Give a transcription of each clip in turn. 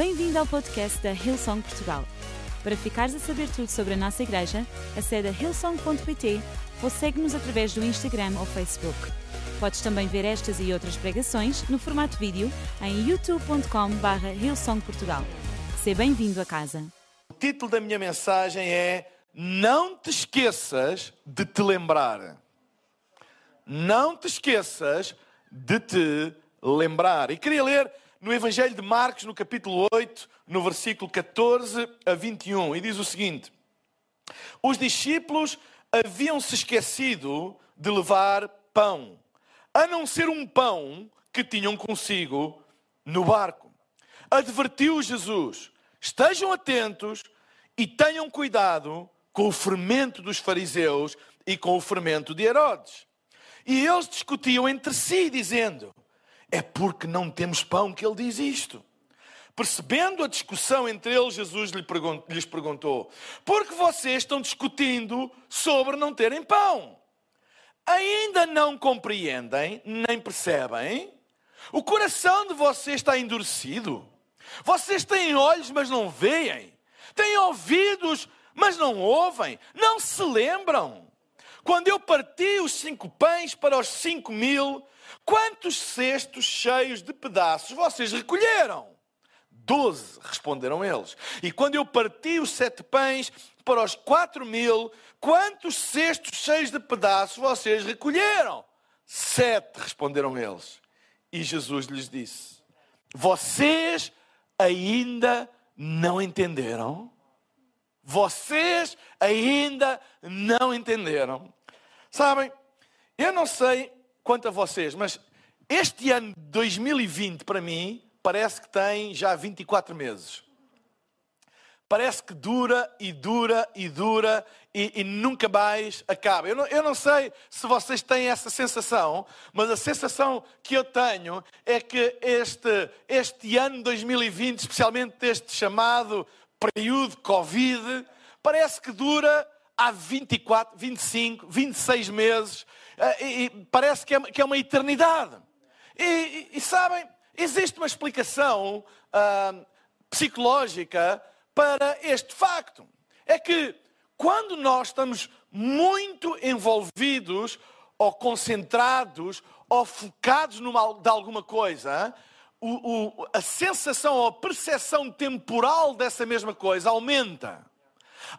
Bem-vindo ao podcast da Hillsong Portugal. Para ficares a saber tudo sobre a nossa igreja, acede a hillsong.pt ou segue-nos através do Instagram ou Facebook. Podes também ver estas e outras pregações no formato vídeo em youtube.com.br hillsongportugal. Seja bem-vindo a casa. O título da minha mensagem é Não te esqueças de te lembrar. Não te esqueças de te lembrar. E queria ler no Evangelho de Marcos, no capítulo 8, no versículo 14 a 21, e diz o seguinte: Os discípulos haviam se esquecido de levar pão, a não ser um pão que tinham consigo no barco. Advertiu Jesus: estejam atentos e tenham cuidado com o fermento dos fariseus e com o fermento de Herodes. E eles discutiam entre si, dizendo: é porque não temos pão que ele diz isto. Percebendo a discussão entre eles, Jesus lhes perguntou: Por que vocês estão discutindo sobre não terem pão? Ainda não compreendem, nem percebem? O coração de vocês está endurecido? Vocês têm olhos, mas não veem? Têm ouvidos, mas não ouvem? Não se lembram? Quando eu parti os cinco pães para os cinco mil, quantos cestos cheios de pedaços vocês recolheram? Doze, responderam eles. E quando eu parti os sete pães para os quatro mil, quantos cestos cheios de pedaços vocês recolheram? Sete, responderam eles. E Jesus lhes disse: Vocês ainda não entenderam? Vocês ainda não entenderam. Sabem, eu não sei quanto a vocês, mas este ano de 2020 para mim parece que tem já 24 meses. Parece que dura e dura e dura e, e nunca mais acaba. Eu não, eu não sei se vocês têm essa sensação, mas a sensação que eu tenho é que este, este ano 2020, especialmente este chamado período Covid, parece que dura há 24, 25, 26 meses, e, parece que é, que é, uma eternidade. E, e, e, sabem, existe uma explicação uh, psicológica para este facto. É que quando nós estamos muito envolvidos ou concentrados ou focados numa, de alguma coisa, o, o, a sensação ou a percepção temporal dessa mesma coisa aumenta.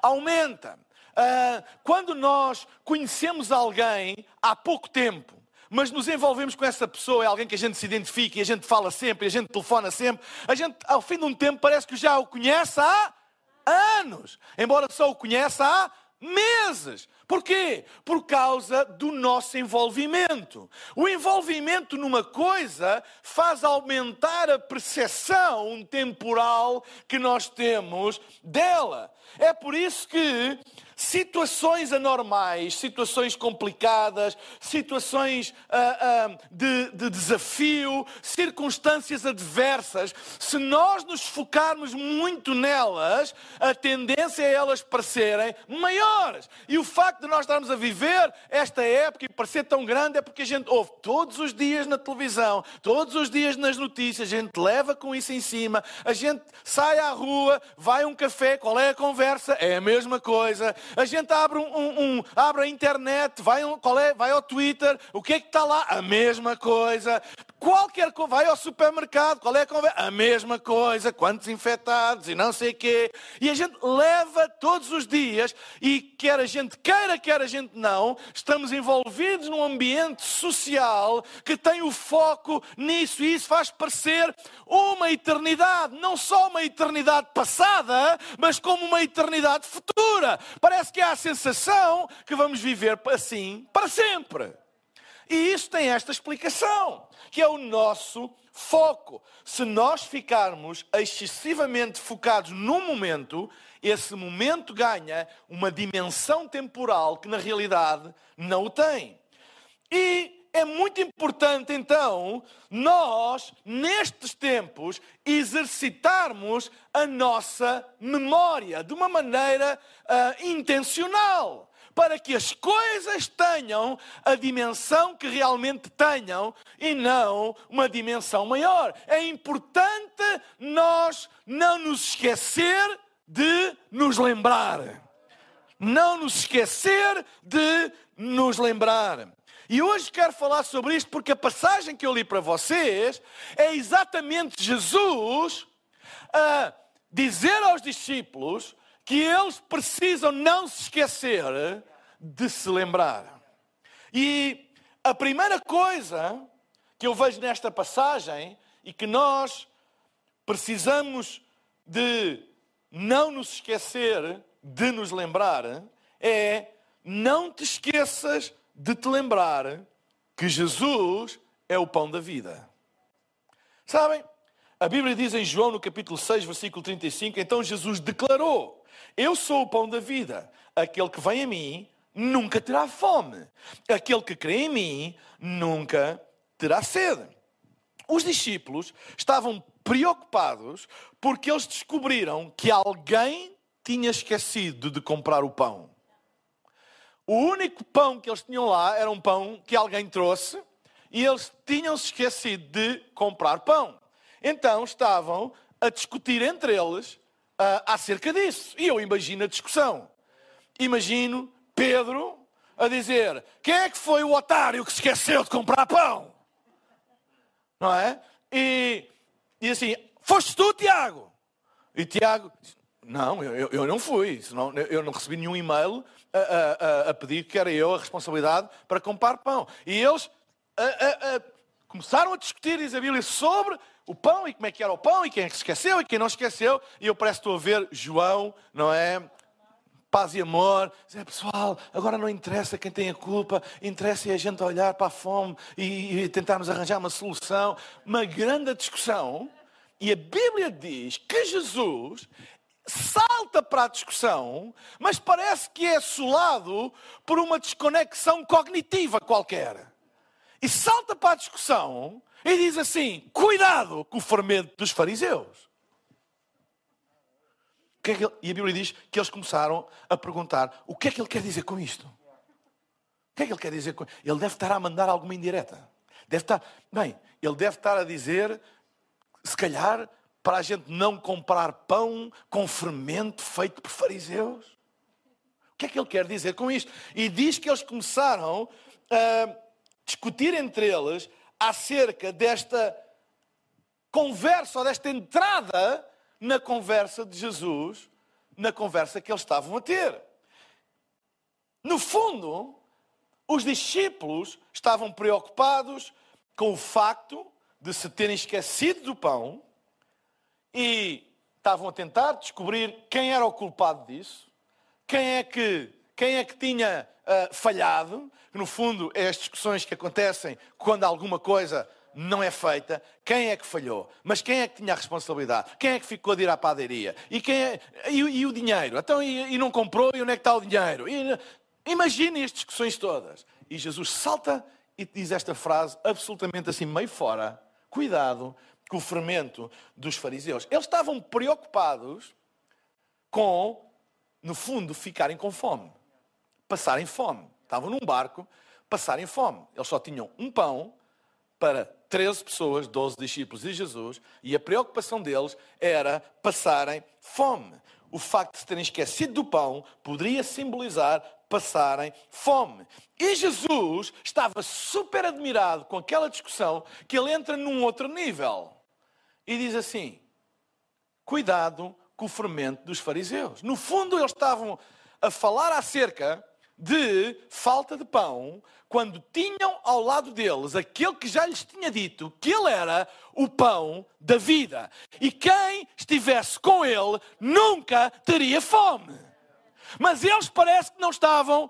Aumenta. Uh, quando nós conhecemos alguém há pouco tempo, mas nos envolvemos com essa pessoa, é alguém que a gente se identifica e a gente fala sempre, a gente telefona sempre, a gente, ao fim de um tempo, parece que já o conhece há anos, embora só o conheça há meses. Porquê? Por causa do nosso envolvimento. O envolvimento numa coisa faz aumentar a percepção temporal que nós temos dela. É por isso que situações anormais, situações complicadas, situações uh, uh, de, de, desafio, circunstâncias adversas, se nós nos focarmos muito nelas, a tendência é elas parecerem maiores. E o facto de nós estarmos a viver esta época e parecer tão grande é porque a gente ouve todos os dias na televisão, todos os dias nas notícias, a gente leva com isso em cima, a gente sai à rua, vai a um café, qual é a conversa? É a mesma coisa a gente abre, um, um, um abre a internet, vai, um, é? vai ao Twitter, o que é que está lá? A mesma coisa. Qualquer coisa, vai ao supermercado, qual é a conversa? A mesma coisa, quantos infectados e não sei quê. E a gente leva todos os dias, e quer a gente queira, quer a gente não, estamos envolvidos num ambiente social que tem o foco nisso, e isso faz parecer uma eternidade, não só uma eternidade passada, mas como uma eternidade futura. Parece que há a sensação que vamos viver assim para sempre. E isso tem esta explicação, que é o nosso foco. Se nós ficarmos excessivamente focados num momento, esse momento ganha uma dimensão temporal que na realidade não o tem. E é muito importante então nós, nestes tempos, exercitarmos a nossa memória de uma maneira uh, intencional para que as coisas tenham a dimensão que realmente tenham e não uma dimensão maior. É importante nós não nos esquecer de nos lembrar. Não nos esquecer de nos lembrar. E hoje quero falar sobre isto porque a passagem que eu li para vocês é exatamente Jesus a dizer aos discípulos que eles precisam não se esquecer de se lembrar. E a primeira coisa que eu vejo nesta passagem e que nós precisamos de não nos esquecer de nos lembrar é não te esqueças de te lembrar que Jesus é o pão da vida. Sabem? A Bíblia diz em João, no capítulo 6, versículo 35, então Jesus declarou: Eu sou o pão da vida. Aquele que vem a mim nunca terá fome. Aquele que crê em mim nunca terá sede. Os discípulos estavam preocupados porque eles descobriram que alguém tinha esquecido de comprar o pão. O único pão que eles tinham lá era um pão que alguém trouxe e eles tinham se esquecido de comprar pão. Então estavam a discutir entre eles uh, acerca disso. E eu imagino a discussão. Imagino Pedro a dizer: Quem é que foi o otário que se esqueceu de comprar pão? Não é? E, e assim, foste tu, Tiago? E Tiago, não, eu, eu não fui, senão, eu não recebi nenhum e-mail a, a, a, pedir que era eu a responsabilidade para comprar pão. E eles a, começaram a discutir, diz a Bíblia, sobre o pão e como é que era o pão e quem é esqueceu e quem não esqueceu. E eu parece estou a ver João, não é? paz e amor. Dizer, pessoal, agora não interessa quem tem a culpa, interessa é a gente olhar para a fome e, e tentarmos arranjar uma solução. Uma grande discussão. E a Bíblia diz que Jesus salta para a discussão, mas parece que é assolado por uma desconexão cognitiva qualquer. E salta para a discussão e diz assim: cuidado com o fermento dos fariseus. É ele, e a Bíblia diz que eles começaram a perguntar: o que é que ele quer dizer com isto? O que é que ele quer dizer com Ele deve estar a mandar alguma indireta. Deve estar, bem, ele deve estar a dizer, se calhar, para a gente não comprar pão com fermento feito por fariseus. O que é que ele quer dizer com isto? E diz que eles começaram a discutir entre eles acerca desta conversa ou desta entrada na conversa de Jesus, na conversa que eles estavam a ter. No fundo, os discípulos estavam preocupados com o facto de se terem esquecido do pão e estavam a tentar descobrir quem era o culpado disso, quem é que, quem é que tinha uh, falhado, que no fundo é as discussões que acontecem quando alguma coisa não é feita, quem é que falhou? Mas quem é que tinha a responsabilidade? Quem é que ficou de ir à padaria? E, quem é... e, e o dinheiro? Então, e, e, não comprou? E onde é que está o dinheiro? E, imaginem as discussões todas. E Jesus salta e diz esta frase absolutamente assim, meio fora. Cuidado com o fermento dos fariseus. Eles estavam preocupados com, no fundo, ficarem com fome. Passarem fome. Estavam num barco, passarem fome. Eles só tinham um pão para 13 pessoas, 12 discípulos de Jesus, e a preocupação deles era passarem fome. O facto de se terem esquecido do pão poderia simbolizar passarem fome. E Jesus estava super admirado com aquela discussão que ele entra num outro nível e diz assim: cuidado com o fermento dos fariseus. No fundo, eles estavam a falar acerca de falta de pão, quando tinham ao lado deles aquele que já lhes tinha dito que ele era o pão da vida. E quem estivesse com ele nunca teria fome. Mas eles parece que não estavam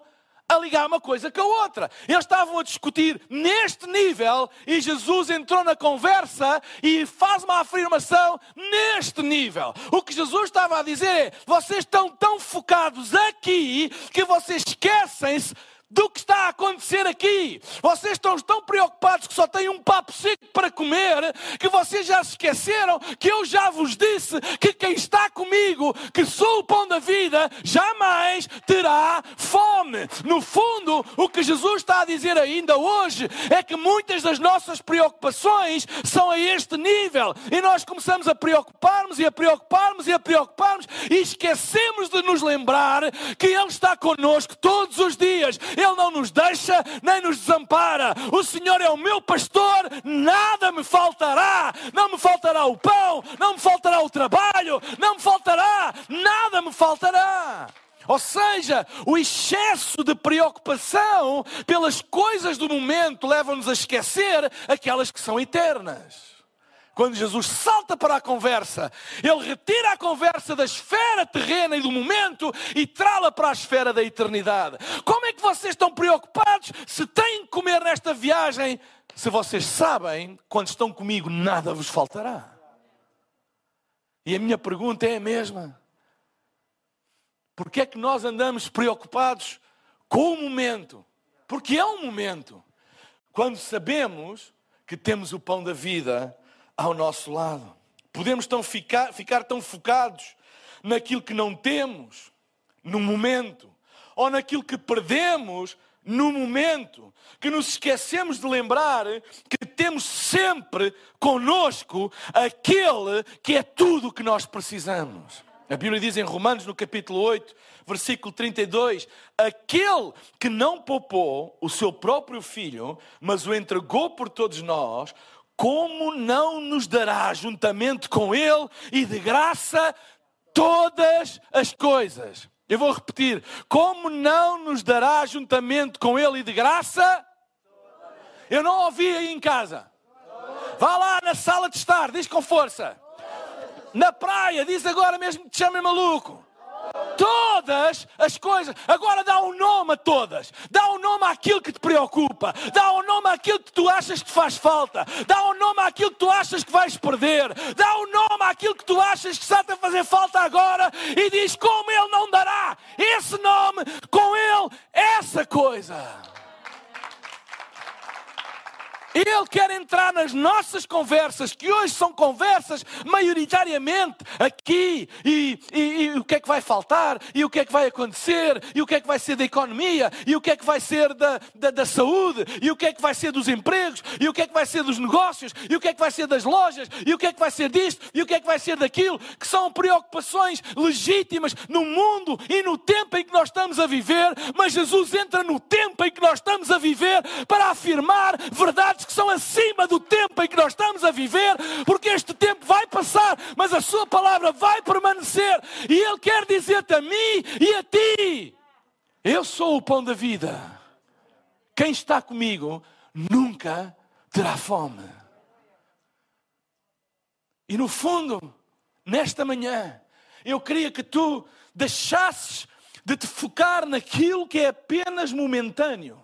a ligar uma coisa com a outra. Eles estavam a discutir neste nível e Jesus entrou na conversa e faz uma afirmação neste nível. O que Jesus estava a dizer é: vocês estão tão focados aqui que vocês esquecem-se do que está a acontecer aqui. Vocês estão tão preocupados que só têm um papo seco para comer, que vocês já se esqueceram que eu já vos disse que quem está comigo, que sou o pão da vida, jamais terá fome. No fundo, o que Jesus está a dizer ainda hoje é que muitas das nossas preocupações são a este nível e nós começamos a preocuparmos e a preocuparmos e a preocuparmos e esquecemos de nos lembrar que Ele está conosco todos os dias. Ele não nos deixa nem nos desampara. O Senhor é o meu pastor, nada me faltará. Não me faltará o pão, não me faltará o trabalho, não me faltará, nada me faltará. Ou seja, o excesso de preocupação pelas coisas do momento leva-nos a esquecer aquelas que são eternas. Quando Jesus salta para a conversa, ele retira a conversa da esfera terrena e do momento e trá-la para a esfera da eternidade. Como é que vocês estão preocupados se têm que comer nesta viagem, se vocês sabem, quando estão comigo, nada vos faltará? E a minha pergunta é a mesma. Porque é que nós andamos preocupados com o momento? Porque é um momento. Quando sabemos que temos o pão da vida ao nosso lado. Podemos tão ficar, ficar tão focados naquilo que não temos no momento, ou naquilo que perdemos no momento, que nos esquecemos de lembrar que temos sempre conosco aquele que é tudo o que nós precisamos. A Bíblia diz em Romanos, no capítulo 8, versículo 32, aquele que não poupou o seu próprio filho, mas o entregou por todos nós, como não nos dará juntamente com Ele e de graça todas as coisas? Eu vou repetir: como não nos dará juntamente com Ele e de graça? Eu não ouvi aí em casa. Vá lá na sala de estar, diz com força. Na praia, diz agora mesmo que te chamem maluco. Todas as coisas. Agora dá um nome a todas. Dá um nome àquilo que te preocupa. Dá um nome àquilo que tu achas que faz falta. Dá um nome àquilo que tu achas que vais perder. Dá um nome àquilo que tu achas que está a fazer falta agora. E diz como Ele não dará esse nome com Ele, essa coisa. Ele quer entrar nas nossas conversas, que hoje são conversas maioritariamente aqui, e, e, e, o que é que vai faltar, e o que é que vai acontecer, e o que é que vai ser da economia, e o que é que vai ser da, da, da saúde, e o que é que vai ser dos empregos, e o que é que vai ser dos negócios, e o que é que vai ser das lojas, e o que é que vai ser disto, e o que é que vai ser daquilo, que são preocupações legítimas no mundo e no tempo em que nós estamos a viver, mas Jesus entra no tempo em que nós estamos a viver para afirmar verdades que são acima do tempo em que nós estamos a viver, porque este tempo vai passar, mas a Sua palavra vai permanecer, e Ele quer dizer-te a mim e a ti: Eu sou o pão da vida. Quem está comigo nunca terá fome. E no fundo, nesta manhã, eu queria que tu deixasses de te focar naquilo que é apenas momentâneo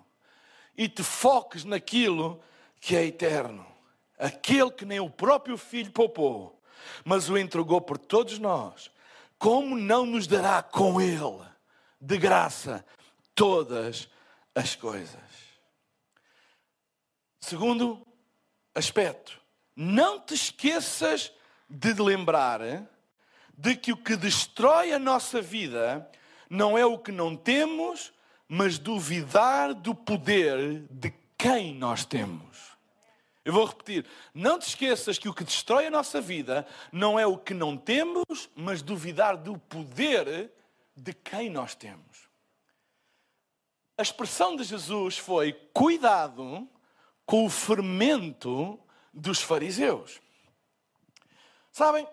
e te foques naquilo que é eterno, aquele que nem o próprio Filho poupou, mas o entregou por todos nós, como não nos dará com Ele, de graça, todas as coisas? Segundo aspecto, não te esqueças de lembrar de que o que destrói a nossa vida não é o que não temos, mas duvidar do poder de quem nós temos. Eu vou repetir: não te esqueças que o que destrói a nossa vida não é o que não temos, mas duvidar do poder de quem nós temos. A expressão de Jesus foi: cuidado com o fermento dos fariseus. Sabem,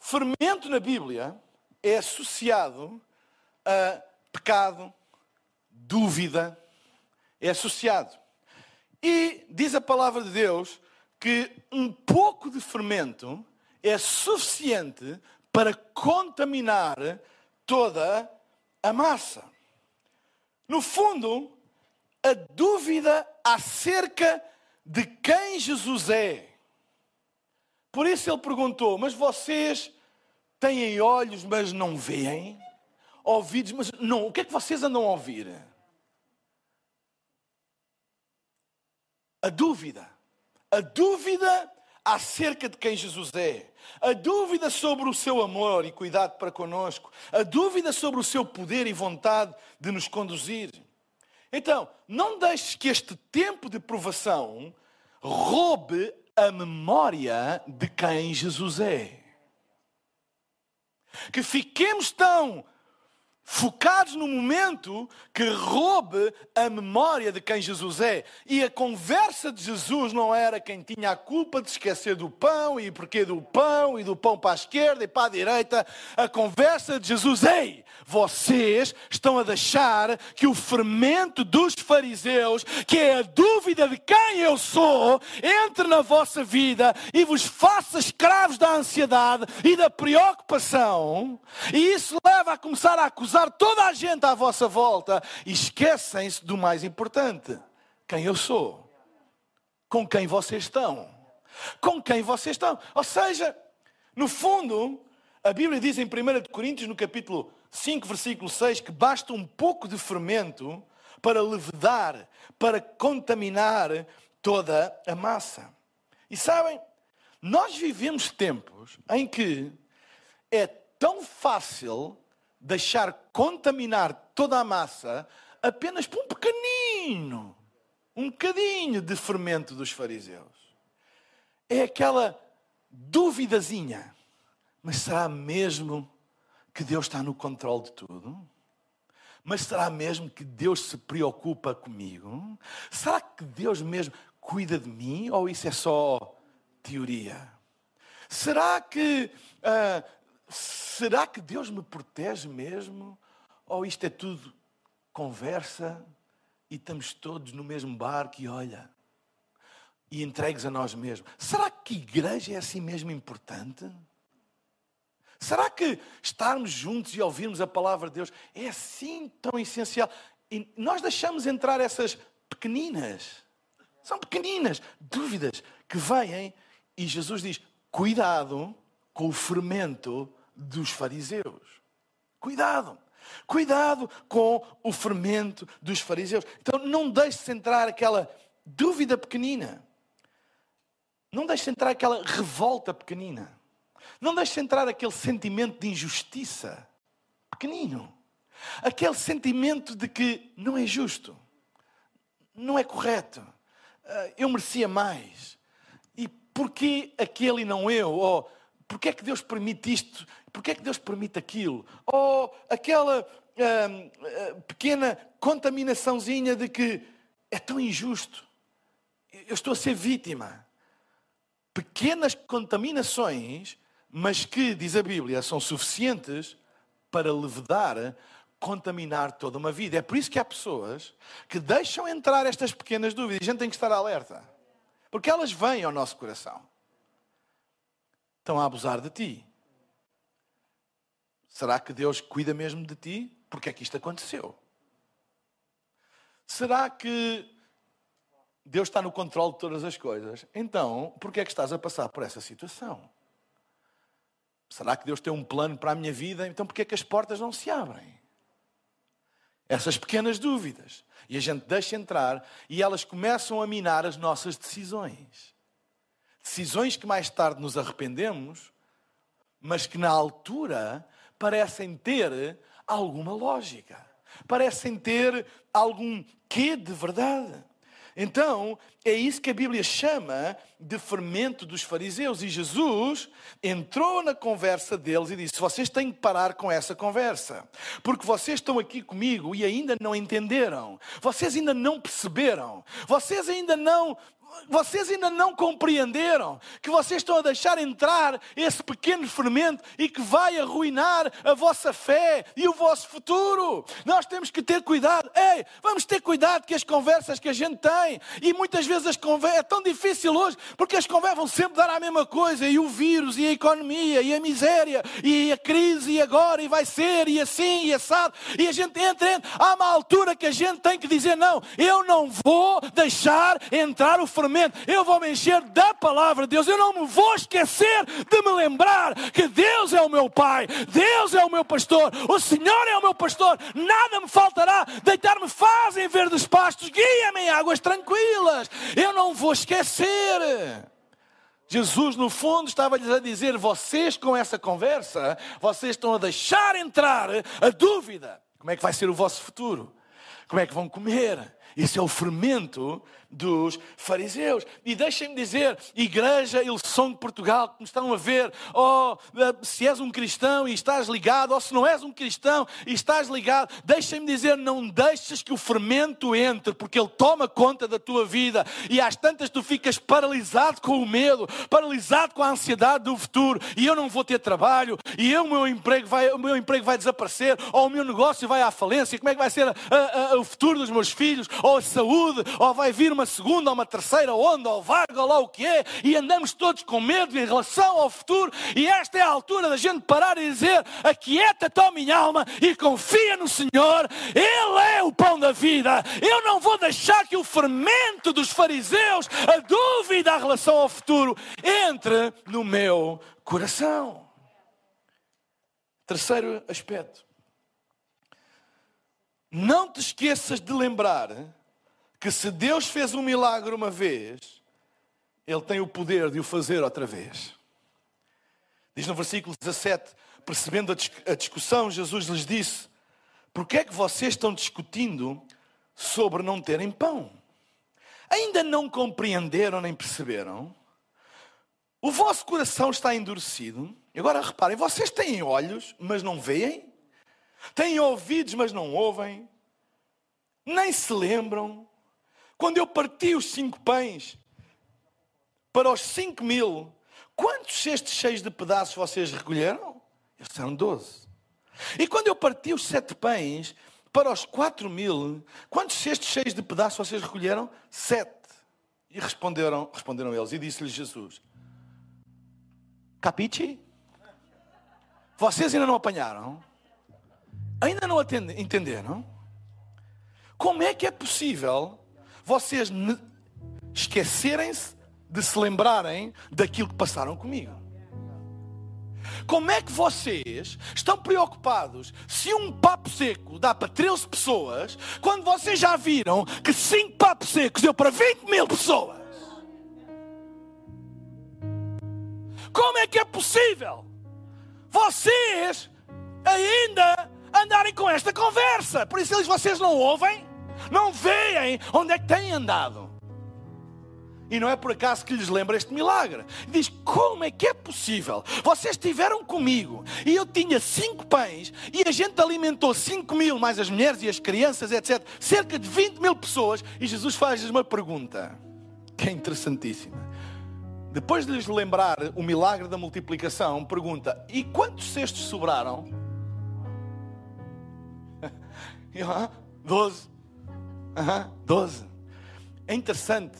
fermento na Bíblia é associado a pecado, dúvida, é associado. E diz a palavra de Deus que um pouco de fermento é suficiente para contaminar toda a massa. No fundo, a dúvida acerca de quem Jesus é. Por isso ele perguntou: Mas vocês têm olhos, mas não veem? Ouvidos, mas não. O que é que vocês andam a ouvir? A dúvida. A dúvida acerca de quem Jesus é. A dúvida sobre o seu amor e cuidado para conosco. A dúvida sobre o seu poder e vontade de nos conduzir. Então, não deixes que este tempo de provação roube a memória de quem Jesus é. Que fiquemos tão focados no momento que roube a memória de quem Jesus é. E a conversa de Jesus não era quem tinha a culpa de esquecer do pão e porquê do pão e do pão para a esquerda e para a direita. A conversa de Jesus, ei, vocês estão a deixar que o fermento dos fariseus, que é a dúvida de quem eu sou, entre na vossa vida e vos faça escravos da ansiedade e da preocupação. E isso leva a começar a acusar acusar toda a gente à vossa volta e esquecem-se do mais importante: quem eu sou, com quem vocês estão, com quem vocês estão. Ou seja, no fundo, a Bíblia diz em 1 Coríntios, no capítulo 5, versículo 6, que basta um pouco de fermento para levedar, para contaminar toda a massa. E sabem, nós vivemos tempos em que é tão fácil deixar contaminar toda a massa apenas por um pequenino, um bocadinho de fermento dos fariseus. É aquela duvidazinha. Mas será mesmo que Deus está no controle de tudo? Mas será mesmo que Deus se preocupa comigo? Será que Deus mesmo cuida de mim ou isso é só teoria? Será que uh, será que Deus me protege mesmo? Ou isto é tudo conversa e estamos todos no mesmo barco e olha, e entregues a nós mesmos? Será que igreja é assim mesmo importante? Será que estarmos juntos e ouvirmos a palavra de Deus é assim tão essencial? E nós deixamos entrar essas pequeninas, são pequeninas dúvidas que vêm e Jesus diz: cuidado com o fermento dos fariseus. Cuidado. Cuidado com o fermento dos fariseus. Então não deixe-se entrar aquela dúvida pequenina. Não deixe entrar aquela revolta pequenina. Não deixe entrar aquele sentimento de injustiça pequenino. Aquele sentimento de que não é justo, não é correto, ah, eu merecia mais. E porquê aquele e não eu? Ou Porquê é que Deus permite isto? Porquê é que Deus permite aquilo? Ou aquela hum, hum, pequena contaminaçãozinha de que é tão injusto. Eu estou a ser vítima. Pequenas contaminações, mas que, diz a Bíblia, são suficientes para levedar, contaminar toda uma vida. É por isso que há pessoas que deixam entrar estas pequenas dúvidas. A gente tem que estar alerta. Porque elas vêm ao nosso coração estão a abusar de ti. Será que Deus cuida mesmo de ti? Porque é que isto aconteceu? Será que Deus está no controle de todas as coisas? Então, por que é que estás a passar por essa situação? Será que Deus tem um plano para a minha vida? Então, por que é que as portas não se abrem? Essas pequenas dúvidas. E a gente deixa entrar e elas começam a minar as nossas decisões. Decisões que mais tarde nos arrependemos, mas que na altura parecem ter alguma lógica, parecem ter algum quê de verdade. Então, é isso que a Bíblia chama de fermento dos fariseus. E Jesus entrou na conversa deles e disse: Vocês têm que parar com essa conversa, porque vocês estão aqui comigo e ainda não entenderam, vocês ainda não perceberam, vocês ainda não vocês ainda não compreenderam que vocês estão a deixar entrar esse pequeno fermento e que vai arruinar a vossa fé e o vosso futuro. Nós temos que ter cuidado. Ei, vamos ter cuidado com as conversas que a gente tem. E muitas vezes as conversas é tão difícil hoje porque as conversas vão sempre dar a mesma coisa. E o vírus, e a economia, e a miséria, e a crise, e agora, e vai ser, e assim, e assado. E a gente entra, entra. Há uma altura que a gente tem que dizer: não, eu não vou deixar entrar o fermento eu vou me encher da palavra de Deus. Eu não me vou esquecer de me lembrar que Deus é o meu Pai, Deus é o meu pastor, o Senhor é o meu pastor, nada me faltará. Deitar-me faz em verdes pastos, guia-me em águas tranquilas. Eu não vou esquecer. Jesus, no fundo, estava-lhes a dizer: vocês, com essa conversa, vocês estão a deixar entrar a dúvida. Como é que vai ser o vosso futuro? Como é que vão comer? Isso é o fermento dos fariseus. E deixem-me dizer, Igreja Ilson de Portugal, que me estão a ver, oh, eh, se és um cristão e estás ligado, ou se não és um cristão e estás ligado, deixem-me dizer, não deixes que o fermento entre, porque ele toma conta da tua vida. E às tantas tu ficas paralisado com o medo, paralisado com a ansiedade do futuro, e eu não vou ter trabalho, e eu, o, meu emprego vai, o meu emprego vai desaparecer, ou o meu negócio vai à falência, como é que vai ser a, a, a, o futuro dos meus filhos, ou a saúde, ou vai vir uma uma segunda, ou uma terceira onda, ou vaga, ou lá o que é, e andamos todos com medo em relação ao futuro, e esta é a altura da gente parar e dizer: aquieta-te, ó minha alma, e confia no Senhor, Ele é o pão da vida. Eu não vou deixar que o fermento dos fariseus, a dúvida em relação ao futuro, entre no meu coração. Terceiro aspecto. Não te esqueças de lembrar que se Deus fez um milagre uma vez, Ele tem o poder de o fazer outra vez. Diz no versículo 17: percebendo a discussão, Jesus lhes disse: Por que é que vocês estão discutindo sobre não terem pão? Ainda não compreenderam nem perceberam? O vosso coração está endurecido. Agora reparem: vocês têm olhos, mas não veem? Têm ouvidos, mas não ouvem? Nem se lembram? Quando eu parti os cinco pães para os cinco mil, quantos cestos cheios de pedaços vocês recolheram? São doze. E quando eu parti os sete pães para os quatro mil, quantos cestos cheios de pedaços vocês recolheram? Sete. E responderam, responderam eles, e disse-lhes Jesus: Capiche? Vocês ainda não apanharam? Ainda não entenderam? Como é que é possível vocês esquecerem-se de se lembrarem daquilo que passaram comigo. Como é que vocês estão preocupados se um papo seco dá para 13 pessoas, quando vocês já viram que 5 papos secos deu para 20 mil pessoas? Como é que é possível vocês ainda andarem com esta conversa? Por isso eles vocês não ouvem? Não veem onde é que têm andado. E não é por acaso que lhes lembra este milagre. Diz: Como é que é possível? Vocês estiveram comigo e eu tinha cinco pães e a gente alimentou cinco mil, mais as mulheres e as crianças, etc. Cerca de 20 mil pessoas. E Jesus faz-lhes uma pergunta que é interessantíssima. Depois de lhes lembrar o milagre da multiplicação, pergunta: E quantos cestos sobraram? Doze. Uhum, 12. É interessante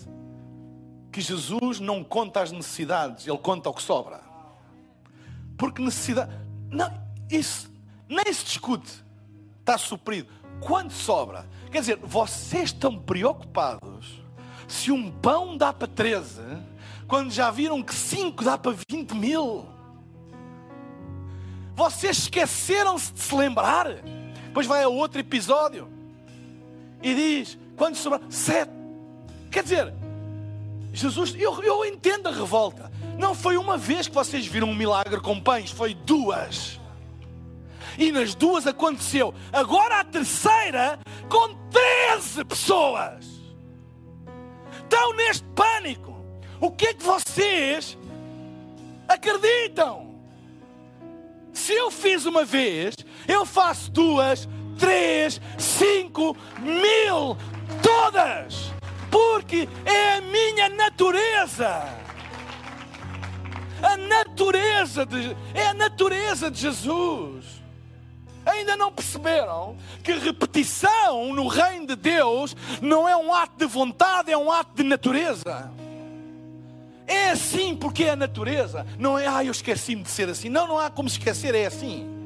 que Jesus não conta as necessidades, ele conta o que sobra. Porque necessidade. Não, isso nem se discute. Está suprido. Quando sobra? Quer dizer, vocês estão preocupados se um pão dá para 13, quando já viram que 5 dá para 20 mil. Vocês esqueceram-se de se lembrar. Depois vai a outro episódio e diz: quando sobrar? Sete. Quer dizer, Jesus, eu, eu entendo a revolta. Não foi uma vez que vocês viram um milagre com pães, foi duas. E nas duas aconteceu. Agora a terceira com 13 pessoas. Estão neste pânico. O que é que vocês acreditam? Se eu fiz uma vez, eu faço duas, três, cinco, mil, todas, porque é a minha natureza. A natureza de, é a natureza de Jesus. Ainda não perceberam que repetição no reino de Deus não é um ato de vontade, é um ato de natureza. É assim porque é a natureza. Não é, ah, eu esqueci-me de ser assim. Não, não há como esquecer, é assim.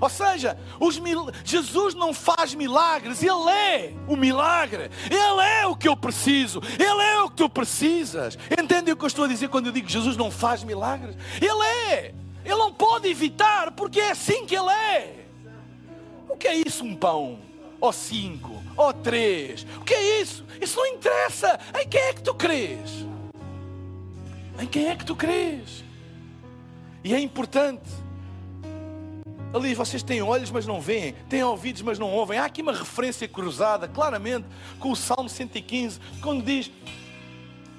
Ou seja, mil... Jesus não faz milagres, Ele é o milagre, Ele é o que eu preciso, Ele é o que tu precisas. Entendem o que eu estou a dizer quando eu digo que Jesus não faz milagres? Ele é. Ele não pode evitar, porque é assim que Ele é. O que é isso, um pão? Ou cinco? Ou três? O que é isso? Isso não interessa. Em quem é que tu crês? Em quem é que tu crês? E é importante. Ali vocês têm olhos, mas não veem, têm ouvidos, mas não ouvem. Há aqui uma referência cruzada, claramente, com o Salmo 115, quando diz: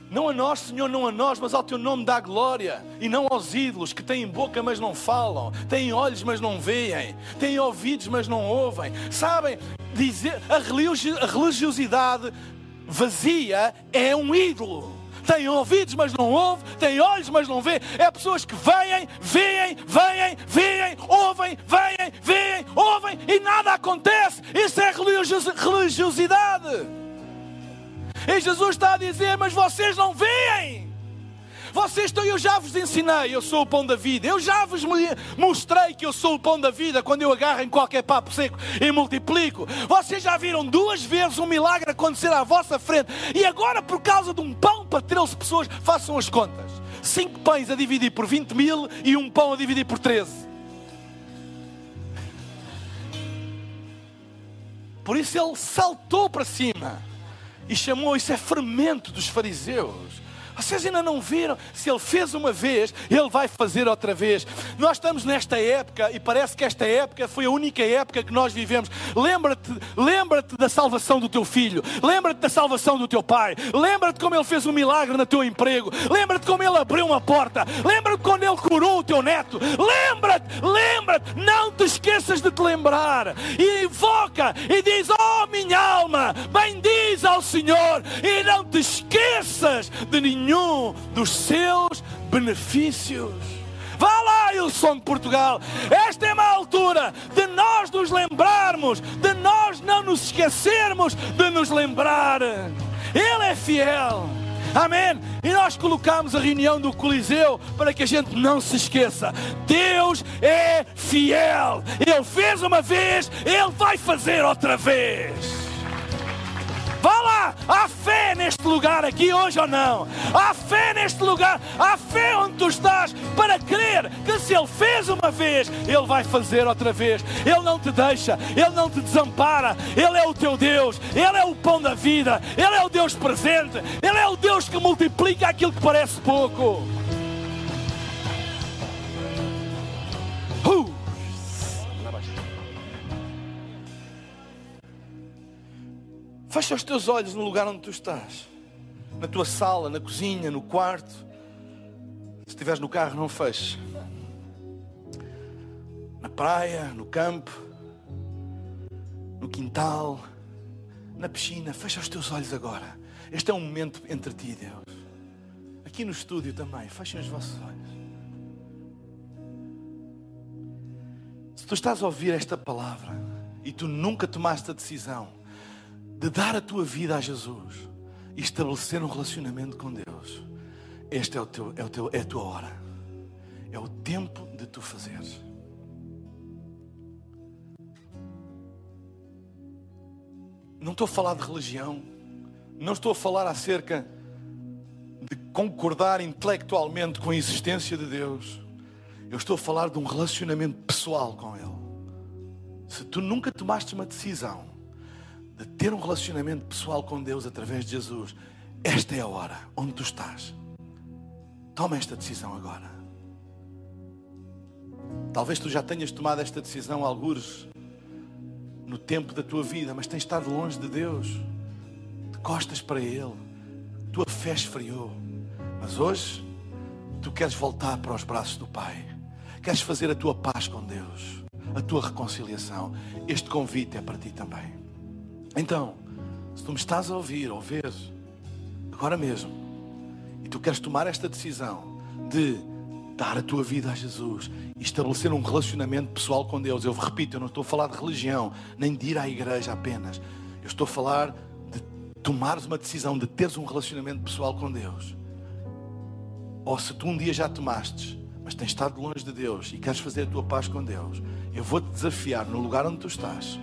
Não a nós, Senhor, não a nós, mas ao teu nome dá glória, e não aos ídolos que têm boca, mas não falam, têm olhos, mas não veem, têm ouvidos, mas não ouvem. Sabem, dizer, a religiosidade vazia é um ídolo tem ouvidos, mas não ouve, tem olhos, mas não vê. É pessoas que veem, veem, veem, veem, ouvem, veem, veem, ouvem e nada acontece. Isso é religiosidade. E Jesus está a dizer: Mas vocês não veem. Vocês estão, eu já vos ensinei, eu sou o pão da vida. Eu já vos mostrei que eu sou o pão da vida quando eu agarro em qualquer papo seco e multiplico. Vocês já viram duas vezes um milagre acontecer à vossa frente. E agora, por causa de um pão para 13 pessoas, façam as contas. Cinco pães a dividir por 20 mil e um pão a dividir por 13. Por isso ele saltou para cima e chamou isso é fermento dos fariseus. Vocês ainda não viram? Se ele fez uma vez, ele vai fazer outra vez. Nós estamos nesta época e parece que esta época foi a única época que nós vivemos. Lembra-te, lembra-te da salvação do teu filho, lembra-te da salvação do teu pai, lembra-te como ele fez um milagre no teu emprego, lembra-te como ele abriu uma porta, lembra-te quando ele curou o teu neto. Lembra-te, lembra-te, não te esqueças de te lembrar. E invoca e diz: Oh, minha alma, bendiz ao Senhor e não te esqueças de nenhum dos seus benefícios. Vá lá, Ilson de Portugal. Esta é uma altura de nós nos lembrarmos, de nós não nos esquecermos de nos lembrar. Ele é fiel. Amém? E nós colocamos a reunião do Coliseu para que a gente não se esqueça. Deus é fiel. Ele fez uma vez, ele vai fazer outra vez. Vá lá, há fé neste lugar aqui hoje ou não? Há fé neste lugar, há fé onde tu estás para crer que se Ele fez uma vez, Ele vai fazer outra vez. Ele não te deixa, Ele não te desampara. Ele é o teu Deus, Ele é o pão da vida, Ele é o Deus presente, Ele é o Deus que multiplica aquilo que parece pouco. Fecha os teus olhos no lugar onde tu estás. Na tua sala, na cozinha, no quarto. Se estiveres no carro, não feche. Na praia, no campo, no quintal, na piscina. Fecha os teus olhos agora. Este é um momento entre ti e Deus. Aqui no estúdio também. Fechem os vossos olhos. Se tu estás a ouvir esta palavra e tu nunca tomaste a decisão de dar a tua vida a Jesus e estabelecer um relacionamento com Deus, este é, o teu, é, o teu, é a tua hora. É o tempo de tu fazeres. Não estou a falar de religião. Não estou a falar acerca de concordar intelectualmente com a existência de Deus. Eu estou a falar de um relacionamento pessoal com Ele. Se tu nunca tomaste uma decisão de ter um relacionamento pessoal com Deus através de Jesus, esta é a hora onde tu estás. Toma esta decisão agora. Talvez tu já tenhas tomado esta decisão alguns no tempo da tua vida, mas tens estado longe de Deus, de costas para Ele, tua fé esfriou. Mas hoje tu queres voltar para os braços do Pai, queres fazer a tua paz com Deus, a tua reconciliação. Este convite é para ti também. Então, se tu me estás a ouvir ou ver agora mesmo, e tu queres tomar esta decisão de dar a tua vida a Jesus e estabelecer um relacionamento pessoal com Deus, eu repito, eu não estou a falar de religião, nem de ir à igreja apenas. Eu estou a falar de tomares uma decisão de teres um relacionamento pessoal com Deus. Ou se tu um dia já tomaste, mas tens estado longe de Deus e queres fazer a tua paz com Deus, eu vou-te desafiar no lugar onde tu estás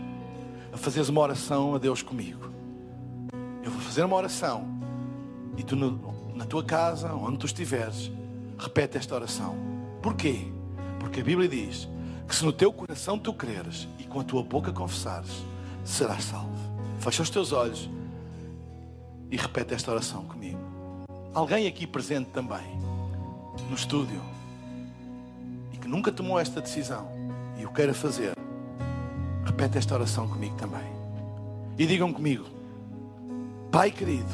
a fazeres uma oração a Deus comigo. Eu vou fazer uma oração e tu na tua casa, onde tu estiveres, repete esta oração. Porquê? Porque a Bíblia diz que se no teu coração tu creres e com a tua boca confessares, serás salvo. Fecha os teus olhos e repete esta oração comigo. Alguém aqui presente também, no estúdio, e que nunca tomou esta decisão e o queira fazer, repete esta oração comigo também. E digam comigo: Pai querido,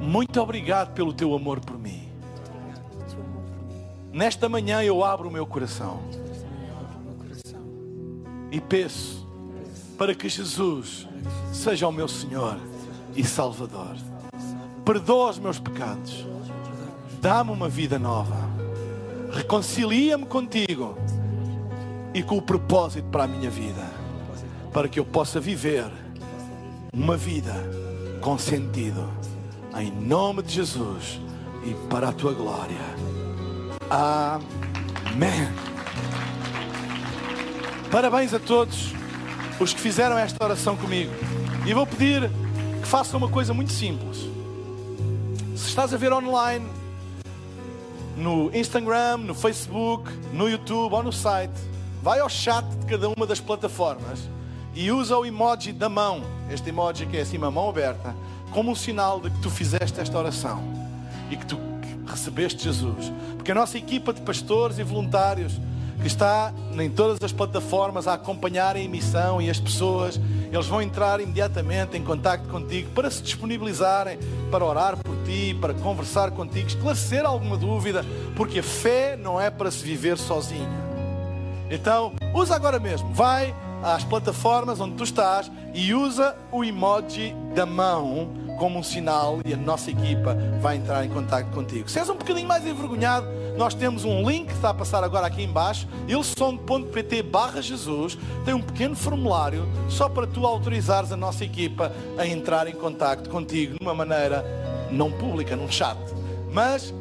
muito obrigado pelo teu amor por mim. Nesta manhã eu abro o meu coração e peço para que Jesus seja o meu Senhor e Salvador. Perdoa os meus pecados, dá-me uma vida nova, reconcilia-me contigo e com o propósito para a minha vida, para que eu possa viver uma vida com sentido, em nome de Jesus e para a tua glória. Amém. Parabéns a todos os que fizeram esta oração comigo. E vou pedir que façam uma coisa muito simples. Se estás a ver online, no Instagram, no Facebook, no YouTube ou no site, vai ao chat de cada uma das plataformas e usa o emoji da mão, este emoji que é assim, a mão aberta, como um sinal de que tu fizeste esta oração e que tu recebeste Jesus. Porque a nossa equipa de pastores e voluntários que está em todas as plataformas a acompanhar a emissão e as pessoas, eles vão entrar imediatamente em contato contigo para se disponibilizarem, para orar por ti, para conversar contigo, esclarecer alguma dúvida, porque a fé não é para se viver sozinha. Então, usa agora mesmo, vai às plataformas onde tu estás e usa o emoji da mão como um sinal e a nossa equipa vai entrar em contato contigo. Se és um bocadinho mais envergonhado, nós temos um link que está a passar agora aqui embaixo, ilson.pt barra Jesus, tem um pequeno formulário só para tu autorizares a nossa equipa a entrar em contato contigo de uma maneira não pública, num chat. Mas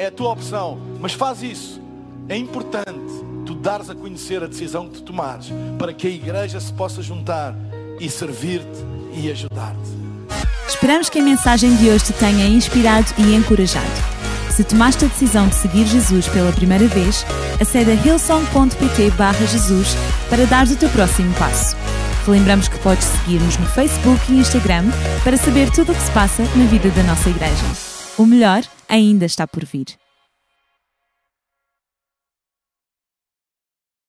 é a tua opção. Mas faz isso. É importante dares a conhecer a decisão que tu tomares para que a igreja se possa juntar e servir-te e ajudar-te. Esperamos que a mensagem de hoje te tenha inspirado e encorajado. Se tomaste a decisão de seguir Jesus pela primeira vez, acede a hillsong.pt Jesus para dar o teu próximo passo. Lembramos que podes seguir-nos no Facebook e Instagram para saber tudo o que se passa na vida da nossa igreja. O melhor ainda está por vir.